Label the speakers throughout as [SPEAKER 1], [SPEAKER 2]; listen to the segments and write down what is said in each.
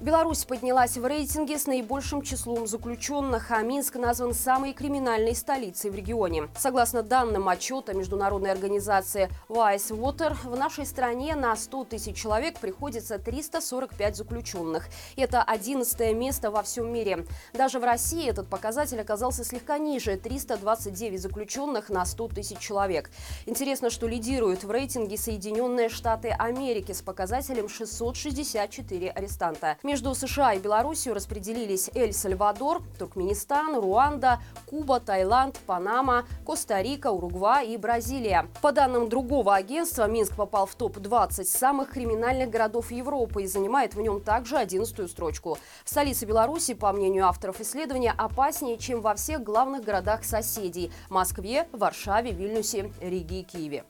[SPEAKER 1] Беларусь поднялась в рейтинге с наибольшим числом заключенных, а Минск назван самой криминальной столицей в регионе. Согласно данным отчета международной организации Wise Water, в нашей стране на 100 тысяч человек приходится 345 заключенных. Это 11 место во всем мире. Даже в России этот показатель оказался слегка ниже – 329 заключенных на 100 тысяч человек. Интересно, что лидируют в рейтинге Соединенные Штаты Америки с показателем 664 арестанта. Между США и Белоруссией распределились Эль-Сальвадор, Туркменистан, Руанда, Куба, Таиланд, Панама, Коста-Рика, Уругвай и Бразилия. По данным другого агентства, Минск попал в топ-20 самых криминальных городов Европы и занимает в нем также 11 строчку. В столице Беларуси, по мнению авторов исследования, опаснее, чем во всех главных городах соседей – Москве, Варшаве, Вильнюсе, Риге и Киеве.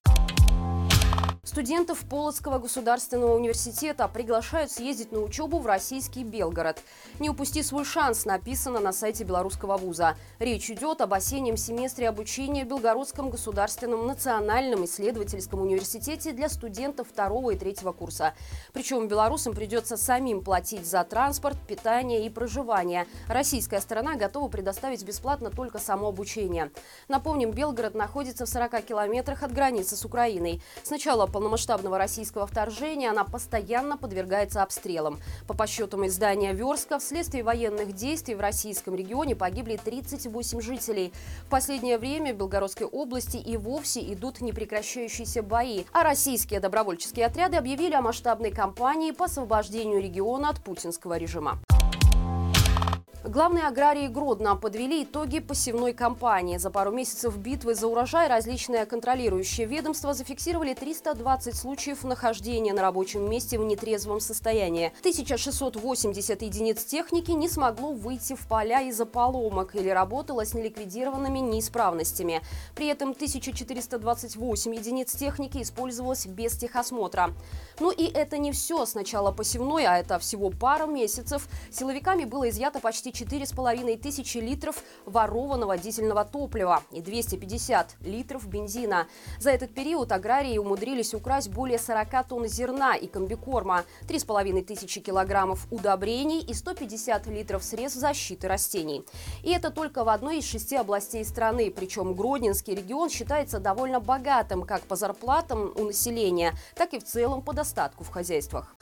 [SPEAKER 1] Студентов Полоцкого государственного университета приглашают съездить на учебу в российский Белгород. «Не упусти свой шанс» написано на сайте белорусского вуза. Речь идет об осеннем семестре обучения в Белгородском государственном национальном исследовательском университете для студентов второго и третьего курса. Причем белорусам придется самим платить за транспорт, питание и проживание. Российская сторона готова предоставить бесплатно только само обучение. Напомним, Белгород находится в 40 километрах от границы с Украиной. Сначала полномасштабного российского вторжения она постоянно подвергается обстрелам. По подсчетам издания «Верска», вследствие военных действий в российском регионе погибли 38 жителей. В последнее время в Белгородской области и вовсе идут непрекращающиеся бои. А российские добровольческие отряды объявили о масштабной кампании по освобождению региона от путинского режима. Главные аграрии Гродно подвели итоги посевной кампании. За пару месяцев битвы за урожай различные контролирующие ведомства зафиксировали 320 случаев нахождения на рабочем месте в нетрезвом состоянии. 1680 единиц техники не смогло выйти в поля из-за поломок или работало с неликвидированными неисправностями. При этом 1428 единиц техники использовалось без техосмотра. Ну и это не все. Сначала посевной, а это всего пару месяцев, силовиками было изъято почти почти 4,5 тысячи литров ворованного дизельного топлива и 250 литров бензина. За этот период аграрии умудрились украсть более 40 тонн зерна и комбикорма, 3,5 тысячи килограммов удобрений и 150 литров средств защиты растений. И это только в одной из шести областей страны. Причем Гродненский регион считается довольно богатым как по зарплатам у населения, так и в целом по достатку в хозяйствах.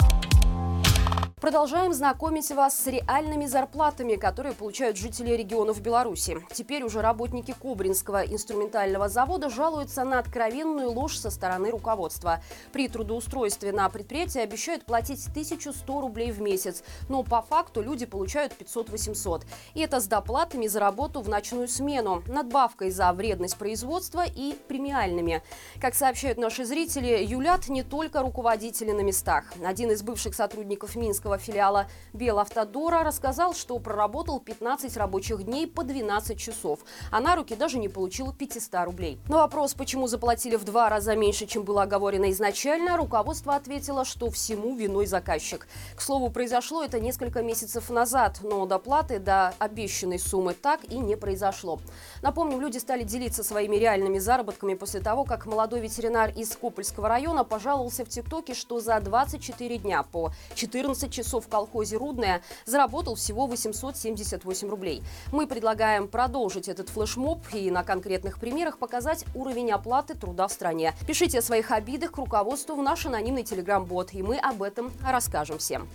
[SPEAKER 1] Продолжаем знакомить вас с реальными зарплатами, которые получают жители регионов Беларуси. Теперь уже работники Кобринского инструментального завода жалуются на откровенную ложь со стороны руководства. При трудоустройстве на предприятие обещают платить 1100 рублей в месяц, но по факту люди получают 500-800. И это с доплатами за работу в ночную смену, надбавкой за вредность производства и премиальными. Как сообщают наши зрители, юлят не только руководители на местах. Один из бывших сотрудников Минска московского филиала Белавтодора рассказал, что проработал 15 рабочих дней по 12 часов, а на руки даже не получил 500 рублей. На вопрос, почему заплатили в два раза меньше, чем было оговорено изначально, руководство ответило, что всему виной заказчик. К слову, произошло это несколько месяцев назад, но доплаты до обещанной суммы так и не произошло. Напомним, люди стали делиться своими реальными заработками после того, как молодой ветеринар из Копольского района пожаловался в ТикТоке, что за 24 дня по 14 часов в колхозе «Рудная» заработал всего 878 рублей. Мы предлагаем продолжить этот флешмоб и на конкретных примерах показать уровень оплаты труда в стране. Пишите о своих обидах к руководству в наш анонимный телеграм-бот, и мы об этом расскажем всем.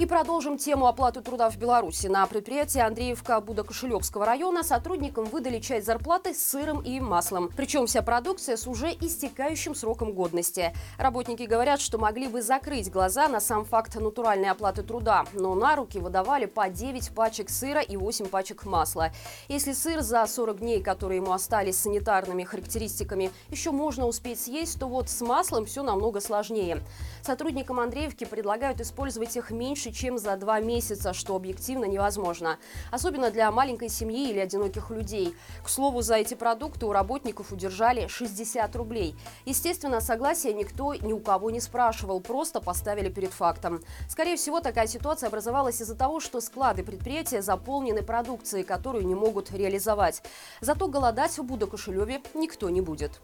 [SPEAKER 1] И продолжим тему оплаты труда в Беларуси. На предприятии Андреевка Будокошелевского района сотрудникам выдали часть зарплаты с сыром и маслом. Причем вся продукция с уже истекающим сроком годности. Работники говорят, что могли бы закрыть глаза на сам факт натуральной оплаты труда, но на руки выдавали по 9 пачек сыра и 8 пачек масла. Если сыр за 40 дней, которые ему остались санитарными характеристиками, еще можно успеть съесть, то вот с маслом все намного сложнее. Сотрудникам Андреевки предлагают использовать их меньше, меньше, чем за два месяца, что объективно невозможно. Особенно для маленькой семьи или одиноких людей. К слову, за эти продукты у работников удержали 60 рублей. Естественно, согласия никто ни у кого не спрашивал, просто поставили перед фактом. Скорее всего, такая ситуация образовалась из-за того, что склады предприятия заполнены продукцией, которую не могут реализовать. Зато голодать в Будокошелеве никто не будет.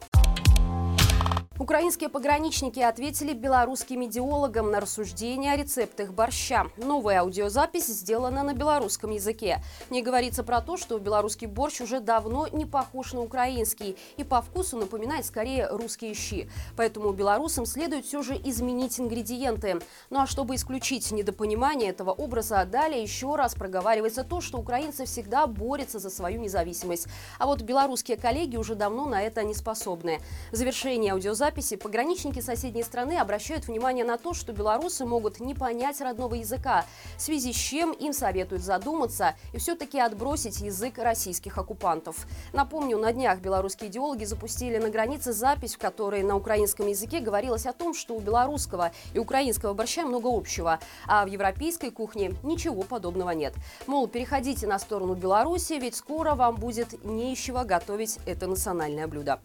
[SPEAKER 1] Украинские пограничники ответили белорусским идеологам на рассуждения о рецептах борща. Новая аудиозапись сделана на белорусском языке. Не говорится про то, что белорусский борщ уже давно не похож на украинский и по вкусу напоминает скорее русские щи. Поэтому белорусам следует все же изменить ингредиенты. Ну а чтобы исключить недопонимание этого образа, далее еще раз проговаривается то, что украинцы всегда борются за свою независимость. А вот белорусские коллеги уже давно на это не способны. В завершении аудиозаписи записи пограничники соседней страны обращают внимание на то, что белорусы могут не понять родного языка, в связи с чем им советуют задуматься и все-таки отбросить язык российских оккупантов. Напомню, на днях белорусские идеологи запустили на границе запись, в которой на украинском языке говорилось о том, что у белорусского и украинского борща много общего, а в европейской кухне ничего подобного нет. Мол, переходите на сторону Беларуси, ведь скоро вам будет не готовить это национальное блюдо.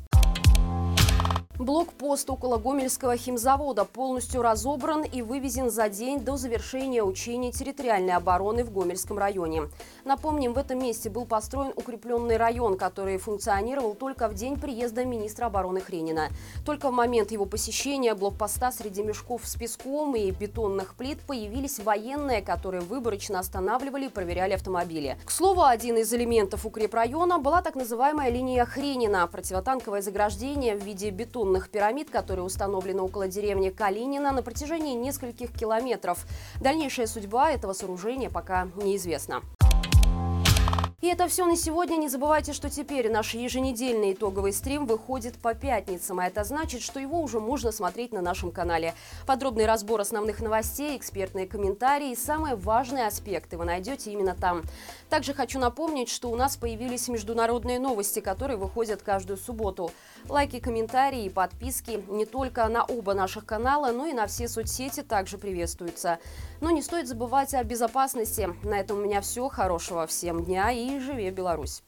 [SPEAKER 1] Блокпост около Гомельского химзавода полностью разобран и вывезен за день до завершения учений территориальной обороны в Гомельском районе. Напомним, в этом месте был построен укрепленный район, который функционировал только в день приезда министра обороны Хренина. Только в момент его посещения блокпоста среди мешков с песком и бетонных плит появились военные, которые выборочно останавливали и проверяли автомобили. К слову, один из элементов укрепрайона была так называемая линия Хренина – противотанковое заграждение в виде бетонных бетонных пирамид, которые установлены около деревни Калинина на протяжении нескольких километров. Дальнейшая судьба этого сооружения пока неизвестна. И это все на сегодня. Не забывайте, что теперь наш еженедельный итоговый стрим выходит по пятницам, а это значит, что его уже можно смотреть на нашем канале. Подробный разбор основных новостей, экспертные комментарии и самые важные аспекты вы найдете именно там. Также хочу напомнить, что у нас появились международные новости, которые выходят каждую субботу. Лайки, комментарии и подписки не только на оба наших канала, но и на все соцсети также приветствуются. Но не стоит забывать о безопасности. На этом у меня все. Хорошего всем дня и живе Беларусь!